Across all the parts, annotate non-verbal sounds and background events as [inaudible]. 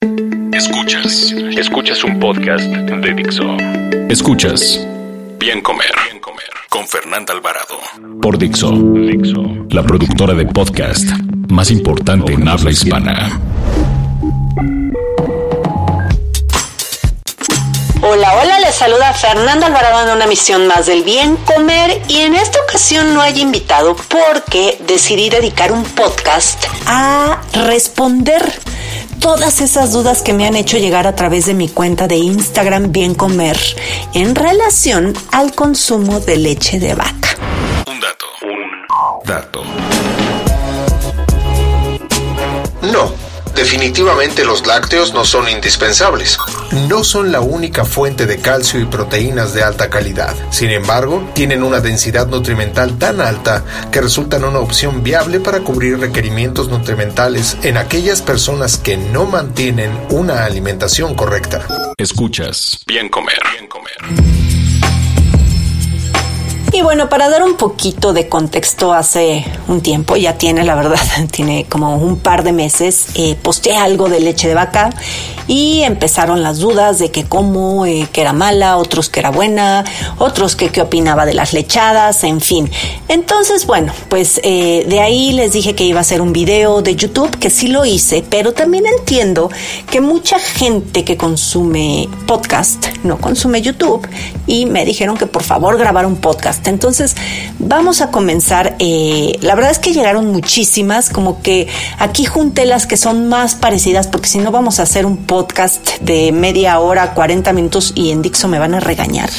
Escuchas, escuchas un podcast de Dixo. Escuchas Bien Comer, Bien Comer con Fernanda Alvarado por Dixo, Dixo, la productora de podcast más importante en habla hispana. Hola, hola, les saluda Fernanda Alvarado en una misión más del bien comer y en esta ocasión no hay invitado porque decidí dedicar un podcast a responder todas esas dudas que me han hecho llegar a través de mi cuenta de Instagram Bien Comer en relación al consumo de leche de vaca. Un dato, un dato. No. Definitivamente los lácteos no son indispensables. No son la única fuente de calcio y proteínas de alta calidad. Sin embargo, tienen una densidad nutrimental tan alta que resultan una opción viable para cubrir requerimientos nutrimentales en aquellas personas que no mantienen una alimentación correcta. Escuchas. Bien comer. Bien comer. Y bueno, para dar un poquito de contexto, hace un tiempo, ya tiene, la verdad, [laughs] tiene como un par de meses, eh, posteé algo de leche de vaca y empezaron las dudas de que cómo, eh, que era mala, otros que era buena, otros que qué opinaba de las lechadas, en fin. Entonces, bueno, pues eh, de ahí les dije que iba a hacer un video de YouTube, que sí lo hice, pero también entiendo que mucha gente que consume podcast no consume YouTube y me dijeron que por favor grabar un podcast. Entonces, vamos a comenzar. Eh, la verdad es que llegaron muchísimas, como que aquí junté las que son más parecidas, porque si no vamos a hacer un podcast de media hora, 40 minutos y en Dixo me van a regañar.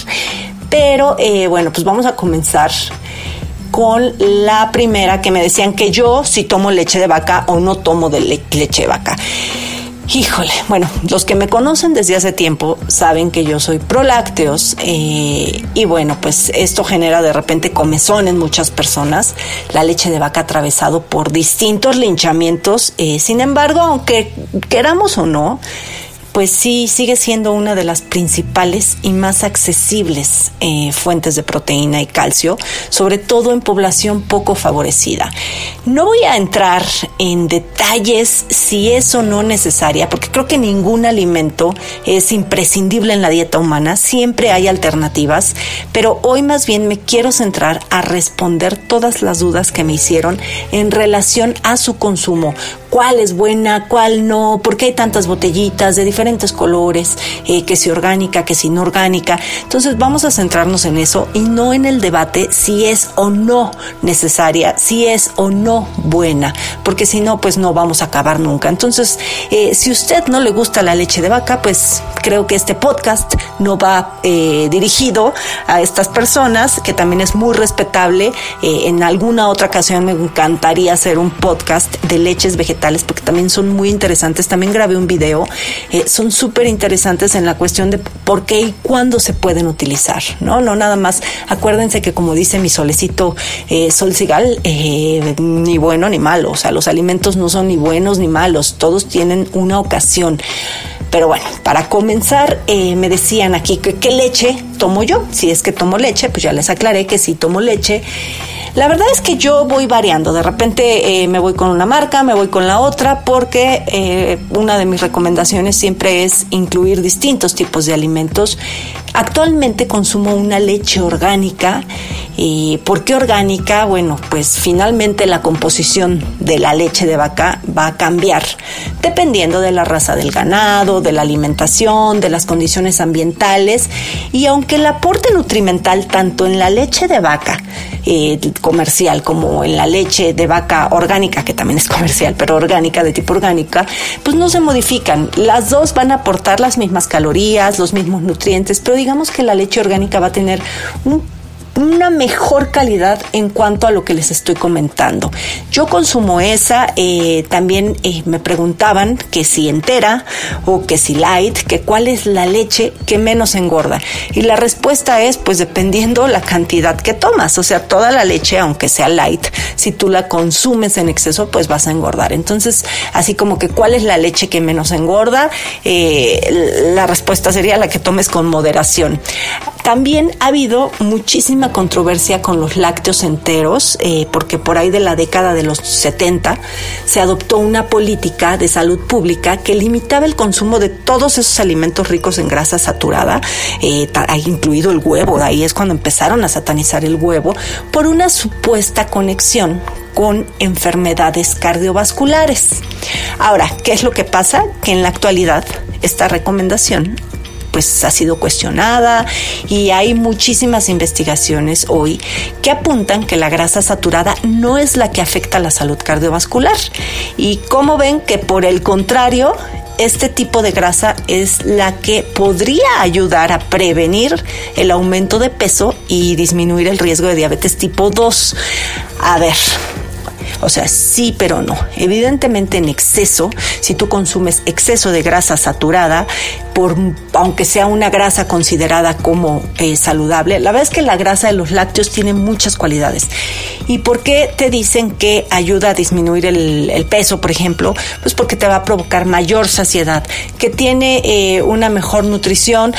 Pero eh, bueno, pues vamos a comenzar con la primera que me decían que yo si tomo leche de vaca o no tomo de leche de vaca. Híjole, bueno, los que me conocen desde hace tiempo saben que yo soy pro lácteos eh, y bueno, pues esto genera de repente comezón en muchas personas, la leche de vaca atravesado por distintos linchamientos, eh, sin embargo, aunque queramos o no, pues sí sigue siendo una de las principales y más accesibles eh, fuentes de proteína y calcio, sobre todo en población poco favorecida. No voy a entrar en detalles si es o no necesaria, porque creo que ningún alimento es imprescindible en la dieta humana, siempre hay alternativas, pero hoy más bien me quiero centrar a responder todas las dudas que me hicieron en relación a su consumo, cuál es buena, cuál no, por qué hay tantas botellitas de diferentes colores, eh, que si orgánica, que si inorgánica. Entonces vamos a centrarnos en eso y no en el debate si es o no necesaria, si es o no buena, porque si no, pues no vamos a acabar nunca. Entonces, eh, si usted no le gusta la leche de vaca, pues creo que este podcast no va eh, dirigido a estas personas, que también es muy respetable. en alguna otra ocasión me encantaría hacer un podcast de leches vegetales porque también son muy interesantes. También grabé un video, eh, son súper interesantes en la cuestión de por qué y cuándo se pueden utilizar, ¿no? No nada más. Acuérdense que como dice mi solecito eh, Sol Sigal, eh, ni bueno ni malo, o sea, los alimentos no son ni buenos ni malos, todos tienen una ocasión. Pero bueno, para comenzar, me decían aquí que qué leche tomo yo. Si es que tomo leche, pues ya les aclaré que sí tomo leche. La verdad es que yo voy variando. De repente eh, me voy con una marca, me voy con la otra, porque eh, una de mis recomendaciones siempre es incluir distintos tipos de alimentos. Actualmente consumo una leche orgánica. ¿Y por qué orgánica? Bueno, pues finalmente la composición de la leche de vaca va a cambiar dependiendo de la raza del ganado, de la alimentación, de las condiciones ambientales. Y aunque el aporte nutrimental tanto en la leche de vaca eh, comercial como en la leche de vaca orgánica, que también es comercial, pero orgánica, de tipo orgánica, pues no se modifican. Las dos van a aportar las mismas calorías, los mismos nutrientes, pero digamos que la leche orgánica va a tener un una mejor calidad en cuanto a lo que les estoy comentando. Yo consumo esa, eh, también eh, me preguntaban que si entera o que si light, que cuál es la leche que menos engorda. Y la respuesta es, pues dependiendo la cantidad que tomas, o sea, toda la leche, aunque sea light, si tú la consumes en exceso, pues vas a engordar. Entonces, así como que cuál es la leche que menos engorda, eh, la respuesta sería la que tomes con moderación. También ha habido muchísima controversia con los lácteos enteros, eh, porque por ahí de la década de los 70 se adoptó una política de salud pública que limitaba el consumo de todos esos alimentos ricos en grasa saturada, eh, incluido el huevo, ahí es cuando empezaron a satanizar el huevo, por una supuesta conexión con enfermedades cardiovasculares. Ahora, ¿qué es lo que pasa? Que en la actualidad esta recomendación pues ha sido cuestionada y hay muchísimas investigaciones hoy que apuntan que la grasa saturada no es la que afecta la salud cardiovascular y como ven que por el contrario este tipo de grasa es la que podría ayudar a prevenir el aumento de peso y disminuir el riesgo de diabetes tipo 2. A ver, o sea, sí, pero no. Evidentemente en exceso, si tú consumes exceso de grasa saturada, por, aunque sea una grasa considerada como eh, saludable, la verdad es que la grasa de los lácteos tiene muchas cualidades. ¿Y por qué te dicen que ayuda a disminuir el, peso, por ejemplo? Pues porque te va a provocar mayor saciedad, que tiene eh, una mejor nutrición.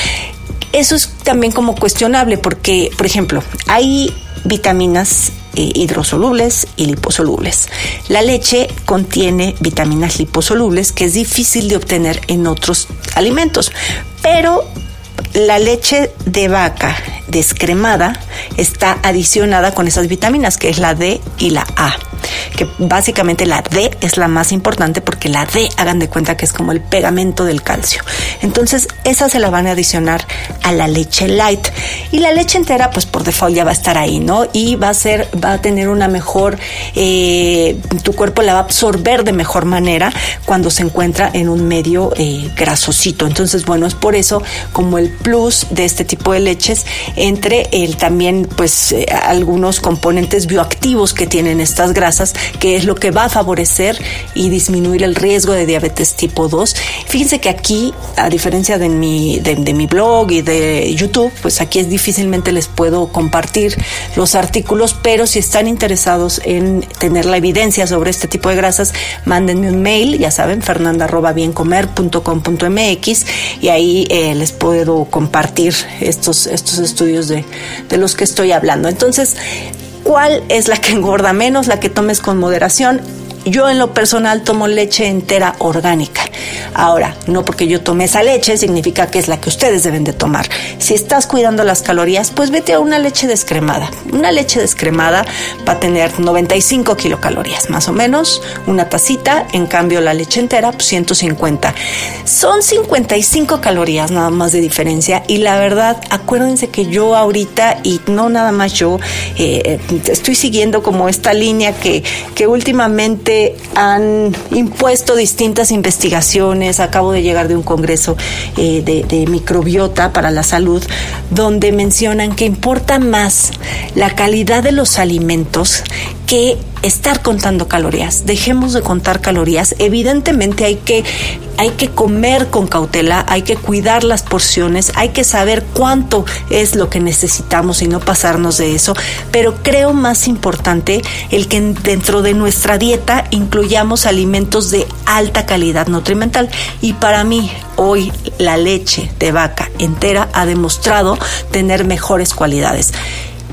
Eso es también como cuestionable porque, por ejemplo, hay vitaminas eh, hidrosolubles y liposolubles. La leche contiene vitaminas liposolubles que es difícil de obtener en otros alimentos, pero la leche de vaca descremada está adicionada con esas vitaminas, que es la D y la A que básicamente la D es la más importante porque la D, hagan de cuenta que es como el pegamento del calcio. Entonces, esa se la van a adicionar a la leche light. Y la leche entera, pues por default ya va a estar ahí, ¿no? Y va a ser, va a tener una mejor, eh, tu cuerpo la va a absorber de mejor manera cuando se encuentra en un medio eh, grasosito. Entonces, bueno, es por eso como el plus de este tipo de leches entre el también, pues, eh, algunos componentes bioactivos que tienen estas grasas que es lo que va a favorecer y disminuir el riesgo de diabetes tipo 2. Fíjense que aquí, a diferencia de mi, de, mi blog y de YouTube, pues aquí es difícilmente les puedo compartir los artículos, pero si están interesados en tener la evidencia sobre este tipo de grasas, mándenme un mail, ya saben, fernanda.biencomer.com.mx y ahí eh, les puedo compartir estos, estos estudios de, de los que estoy hablando. Entonces, cuál es la que engorda menos, la que tomes con moderación. Yo en lo personal tomo leche entera orgánica. Ahora, no porque yo tome esa leche significa que es la que ustedes deben de tomar. Si estás cuidando las calorías, pues vete a una leche descremada. Una leche descremada va a tener 95 kilocalorías, más o menos, una tacita, en cambio la leche entera, pues 150. Son 55 calorías nada más de diferencia y la verdad, acuérdense que yo ahorita, y no nada más yo, eh, estoy siguiendo como esta línea que, que últimamente han impuesto distintas investigaciones. Acabo de llegar de un congreso eh, de, microbiota para la salud, donde mencionan que importa más la calidad de los alimentos que estar contando calorías. Dejemos de contar calorías. Evidentemente hay que, hay que comer con cautela, hay que cuidar las porciones, hay que saber cuánto es lo que necesitamos y no pasarnos de eso. Pero creo más importante el que dentro de nuestra dieta incluyamos alimentos de alta calidad nutrimental. Y para mí, hoy la leche de vaca entera ha demostrado tener mejores cualidades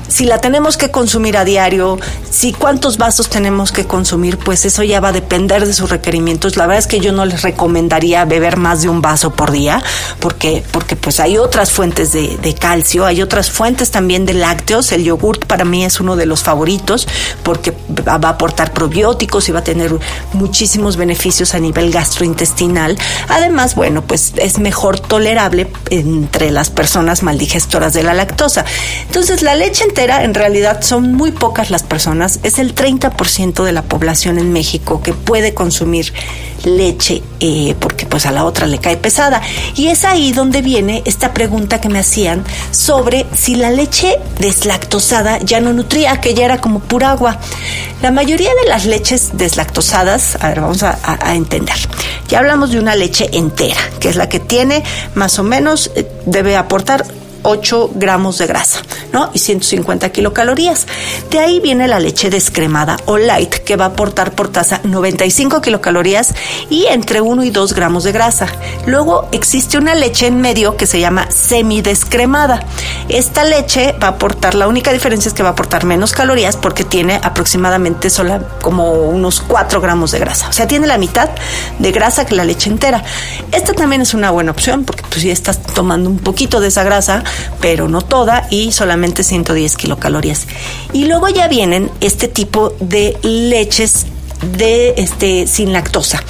si la tenemos que consumir a diario, si cuántos vasos tenemos que consumir, pues eso ya va a depender de sus requerimientos. La verdad es que yo no les recomendaría beber más de un vaso por día, porque, porque pues hay otras fuentes de, calcio, hay otras fuentes también de lácteos. El yogurt para mí es uno de los favoritos porque va a aportar probióticos y va a tener muchísimos beneficios a nivel gastrointestinal. Además, bueno, pues es mejor tolerable entre las personas maldigestoras de la lactosa. Entonces, la leche en realidad son muy pocas las personas, es el 30% de la población en México que puede consumir leche, eh, porque pues a la otra le cae pesada. Y es ahí donde viene esta pregunta que me hacían sobre si la leche deslactosada ya no nutría, que ya era como pura agua. La mayoría de las leches deslactosadas, a ver, vamos a, a entender. Ya hablamos de una leche entera, que es la que tiene más o menos, eh, debe aportar 8 gramos de grasa, ¿no? Y 150 kilocalorías. De ahí viene la leche descremada o light, que va a aportar por taza 95 kilocalorías y entre 1 y 2 gramos de grasa. Luego existe una leche en medio que se llama semidescremada. Esta leche va a aportar, la única diferencia es que va a aportar menos calorías porque tiene aproximadamente solo como unos 4 gramos de grasa. O sea, tiene la mitad de grasa que la leche entera. Esta también es una buena opción porque pues si estás tomando un poquito de esa grasa, pero no toda y solamente 110 kilocalorías. Y luego ya vienen este tipo de leches de este sin lactosa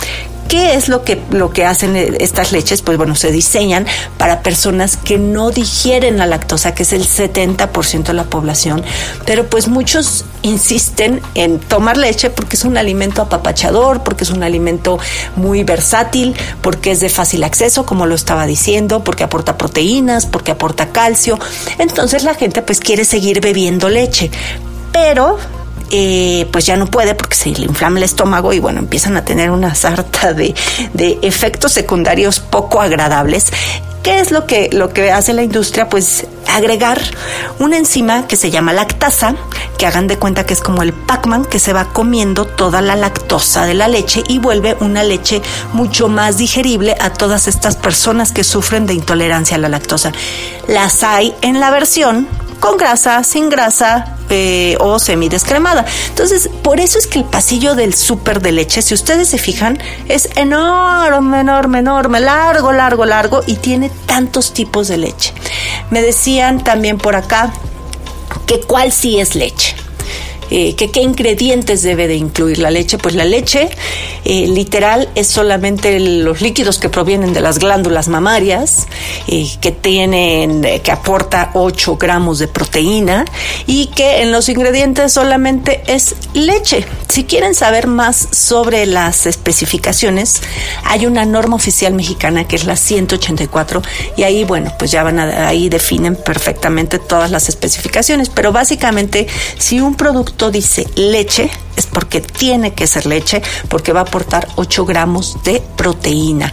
¿Qué es lo que, lo que hacen estas leches? Pues bueno, se diseñan para personas que no digieren la lactosa, que es el 70% de la población, pero pues muchos insisten en tomar leche porque es un alimento apapachador, porque es un alimento muy versátil, porque es de fácil acceso, como lo estaba diciendo, porque aporta proteínas, porque aporta calcio. Entonces la gente pues quiere seguir bebiendo leche. Pero eh, pues ya no puede porque se le inflama el estómago y bueno, empiezan a tener una sarta de, de efectos secundarios poco agradables. ¿Qué es lo que, lo que hace la industria? Pues agregar una enzima que se llama lactasa, que hagan de cuenta que es como el Pac-Man que se va comiendo toda la lactosa de la leche y vuelve una leche mucho más digerible a todas estas personas que sufren de intolerancia a la lactosa. Las hay en la versión con grasa, sin grasa, eh, o semidescremada. Entonces, por eso es que el pasillo del súper de leche, si ustedes se fijan, es enorme, enorme, enorme, largo, largo, largo y tiene tantos tipos de leche. Me decían también por acá que cuál sí es leche. Eh, que qué ingredientes debe de incluir la leche. Pues la leche eh, literal es solamente los líquidos que provienen de las glándulas mamarias, eh, que tienen, que aporta 8 gramos de proteína y que en los ingredientes solamente es leche. Si quieren saber más sobre las especificaciones, hay una norma oficial mexicana que es la 184 y ahí, bueno, pues ya van a, ahí definen perfectamente todas las especificaciones, pero básicamente si un producto dice leche, es porque tiene que ser leche, porque va a aportar 8 gramos de proteína.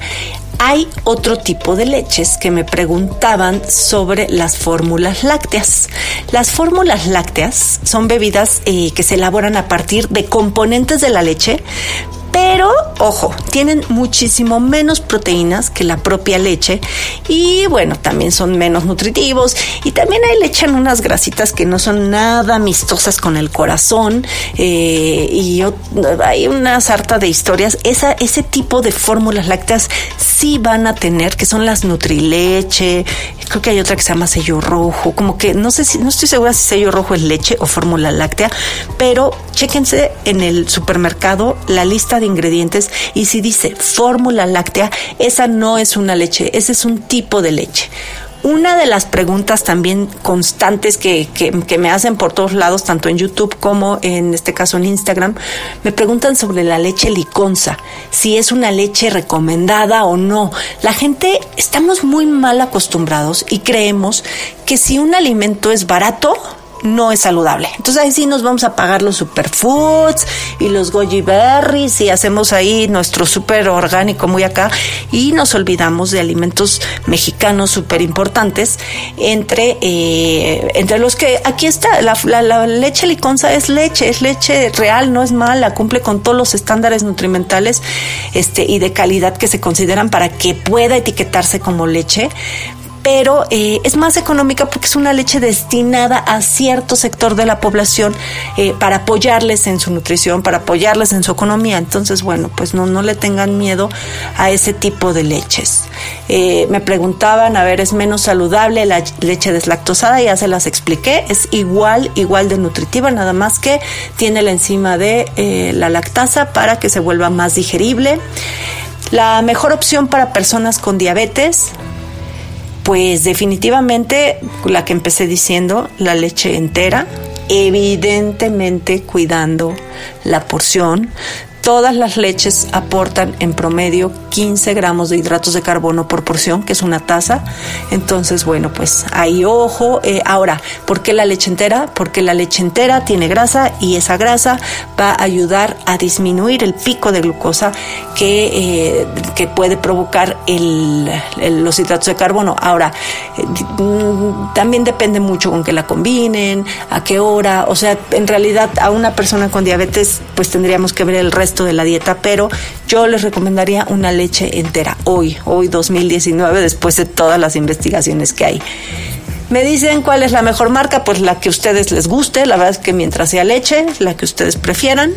Hay otro tipo de leches que me preguntaban sobre las fórmulas lácteas. Las fórmulas lácteas son bebidas eh, que se elaboran a partir de componentes de la leche, pero ojo, tienen muchísimo menos proteínas que la propia leche y bueno, también son menos nutritivos y también ahí le echan unas grasitas que no son nada amistosas con el corazón eh, y hay una sarta de historias. Esa, ese tipo de fórmulas lácteas sí van a tener, que son las Nutrileche, creo que hay otra que se llama sello rojo, como que no sé si, no estoy segura si sello rojo es leche o fórmula láctea, pero chéquense en el supermercado la lista de ingredientes y si dice fórmula láctea, esa no es una leche, ese es un tipo de leche. Una de las preguntas también constantes que, que, me hacen por todos lados, tanto en YouTube como en este caso en Instagram, me preguntan sobre la leche liconza, si es una leche recomendada o no. La gente estamos muy mal acostumbrados y creemos que si un alimento es barato, no es saludable. Entonces ahí sí nos vamos a pagar los superfoods y los goji berries y hacemos ahí nuestro super orgánico muy acá y nos olvidamos de alimentos mexicanos súper importantes entre, eh, entre los que aquí está la, la, leche liconza es leche, es leche real, no es mala, cumple con todos los estándares nutrimentales este, y de calidad que se consideran para que pueda etiquetarse como leche pero eh, es más económica porque es una leche destinada a cierto sector de la población eh, para apoyarles en su nutrición, para apoyarles en su economía. Entonces, bueno, pues no, no le tengan miedo a ese tipo de leches. Eh, me preguntaban, a ver, ¿es menos saludable la leche deslactosada? Ya se las expliqué, es igual, igual de nutritiva, nada más que tiene la enzima de la lactasa para que se vuelva más digerible. La mejor opción para personas con diabetes, pues definitivamente la que empecé diciendo, la leche entera, evidentemente cuidando la porción, Todas las leches aportan en promedio 15 gramos de hidratos de carbono por porción, que es una taza. Entonces, bueno, pues ahí ojo. Eh, ahora, ¿por qué la leche entera? Porque la leche entera tiene grasa y esa grasa va a ayudar a disminuir el pico de glucosa que, eh, que puede provocar los hidratos de carbono. Ahora, mm, también depende mucho con que la combinen, a qué hora. O sea, en realidad a una persona con diabetes, pues tendríamos que ver el resto de la dieta, pero yo les recomendaría una leche entera hoy, hoy 2019, después de todas las investigaciones que hay. Me dicen cuál es la mejor marca, pues la que ustedes les guste, la verdad es que mientras sea leche, la que ustedes prefieran.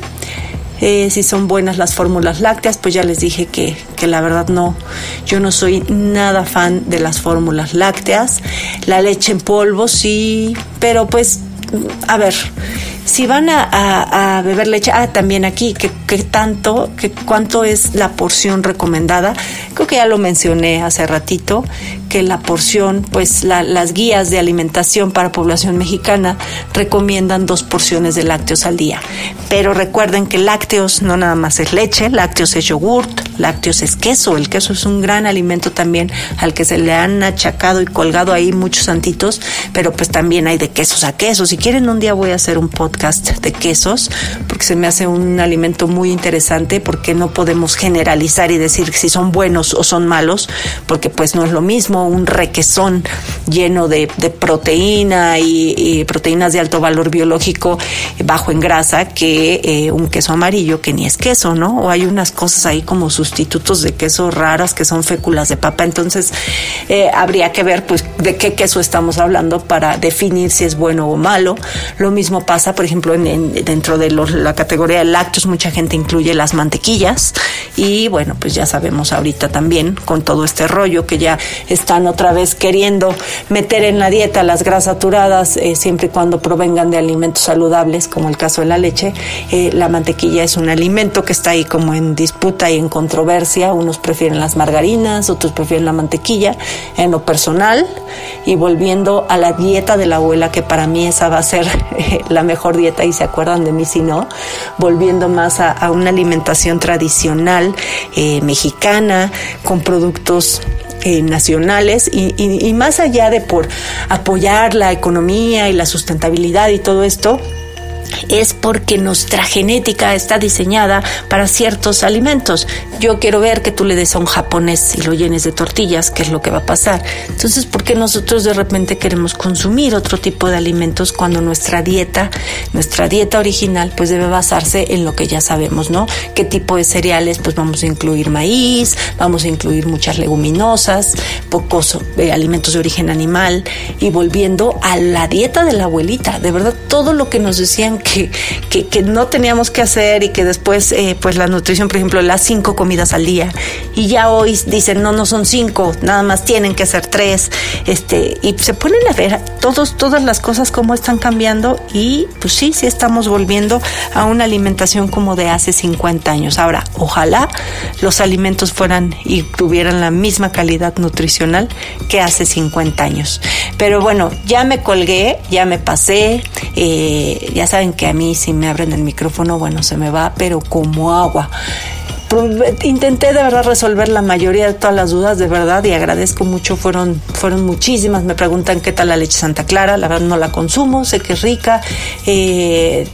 Eh, si son buenas las fórmulas lácteas, pues ya les dije que, que, la verdad no, yo no soy nada fan de las fórmulas lácteas. La leche en polvo sí, pero pues, a ver, si van a, beber leche, ah, también aquí, ¿qué, tanto, qué, cuánto es la porción recomendada? Creo que ya lo mencioné hace ratito, que la porción, pues las guías de alimentación para población mexicana recomiendan dos porciones de lácteos al día. Pero recuerden que lácteos no nada más es leche, lácteos es yogurt, lácteos es queso. El queso es un gran alimento también al que se le han achacado y colgado ahí muchos santitos, pero pues también hay de quesos a quesos. Si quieren un día voy a hacer un podcast de quesos, se me hace un alimento muy interesante, porque no podemos generalizar y decir si son buenos o son malos, porque pues no es lo mismo un requesón lleno de, proteína y, proteínas de alto valor biológico bajo en grasa que eh, un queso amarillo que ni es queso, ¿no? O hay unas cosas ahí como sustitutos de queso raras que son féculas de papa, entonces eh, habría que ver pues de qué queso estamos hablando para definir si es bueno o malo. Lo mismo pasa, por ejemplo, en, dentro de la categoría de lácteos, mucha gente incluye las mantequillas y bueno, pues ya sabemos ahorita también con todo este rollo que ya están otra vez queriendo meter en la dieta las grasas saturadas, eh, siempre y cuando provengan de alimentos saludables, como el caso de la leche. Eh, la mantequilla es un alimento que está ahí como en disputa y en controversia. Unos prefieren las margarinas, otros prefieren la mantequilla. En lo personal, y volviendo a la dieta de la abuela, que para mí esa va a ser [laughs] la mejor dieta y se acuerdan de mí si no, volviendo más a, una alimentación tradicional eh, mexicana con productos eh, nacionales y, y, más allá de por apoyar la economía y la sustentabilidad y todo esto, es porque nuestra genética está diseñada para ciertos alimentos. Yo quiero ver que tú le des a un japonés y lo llenes de tortillas, ¿qué es lo que va a pasar? Entonces, ¿por qué nosotros de repente queremos consumir otro tipo de alimentos cuando nuestra dieta, nuestra dieta original, pues debe basarse en lo que ya sabemos, ¿no? ¿Qué tipo de cereales? Pues vamos a incluir maíz, vamos a incluir muchas leguminosas, pocos eh, alimentos de origen animal y volviendo a la dieta de la abuelita, de verdad, todo lo que nos decían que, que, no teníamos que hacer y que después, eh, pues la nutrición, por ejemplo, las cinco comidas al día. Y ya hoy dicen, no, no son cinco, nada más tienen que ser tres. Este, y se ponen a ver todos, todas las cosas cómo están cambiando y pues sí, sí estamos volviendo a una alimentación como de hace 50 años. Ahora, ojalá los alimentos fueran y tuvieran la misma calidad nutricional que hace 50 años. Pero bueno, ya me colgué, ya me pasé, eh, ya saben que a mí si me abren el micrófono, bueno, se me va, pero como agua intenté de verdad resolver la mayoría de todas las dudas, de verdad, y agradezco mucho, fueron, fueron muchísimas. Me preguntan qué tal la leche Santa Clara, la verdad no la consumo, sé que es rica. Eh,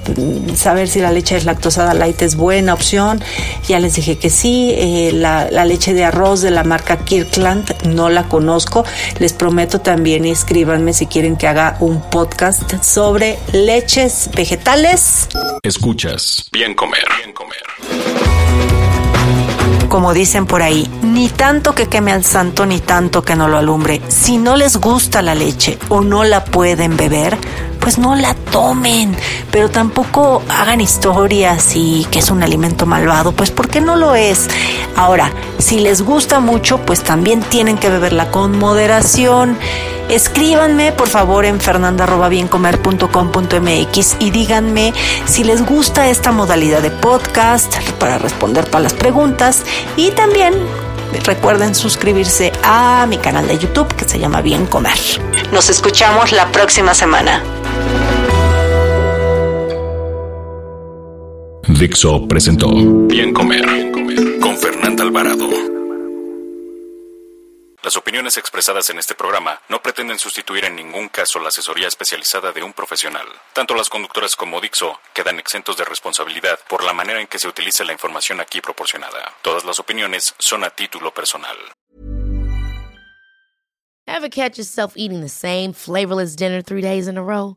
saber si la leche es lactosada light es buena opción. Ya les dije que sí. Eh, la, la, leche de arroz de la marca Kirkland no la conozco. Les prometo también, escríbanme si quieren que haga un podcast sobre leches vegetales. Escuchas. Bien comer. Bien comer como dicen por ahí, ni tanto que queme al santo ni tanto que no lo alumbre. Si no les gusta la leche o no la pueden beber, pues no la tomen, pero tampoco hagan historias y que es un alimento malvado, pues porque no lo es. Ahora, si les gusta mucho, pues también tienen que beberla con moderación. Escríbanme por favor en fernanda.biencomer.com.mx y díganme si les gusta esta modalidad de podcast para responder todas las preguntas y también recuerden suscribirse a mi canal de YouTube que se llama Bien Comer. Nos escuchamos la próxima semana. Dixo presentó Bien Comer con Fernanda Alvarado. Las opiniones expresadas en este programa no pretenden sustituir en ningún caso la asesoría especializada de un profesional. Tanto las conductoras como Dixo quedan exentos de responsabilidad por la manera en que se utilice la información aquí proporcionada. Todas las opiniones son a título personal. Ever catch yourself eating the same flavorless dinner three days in a row?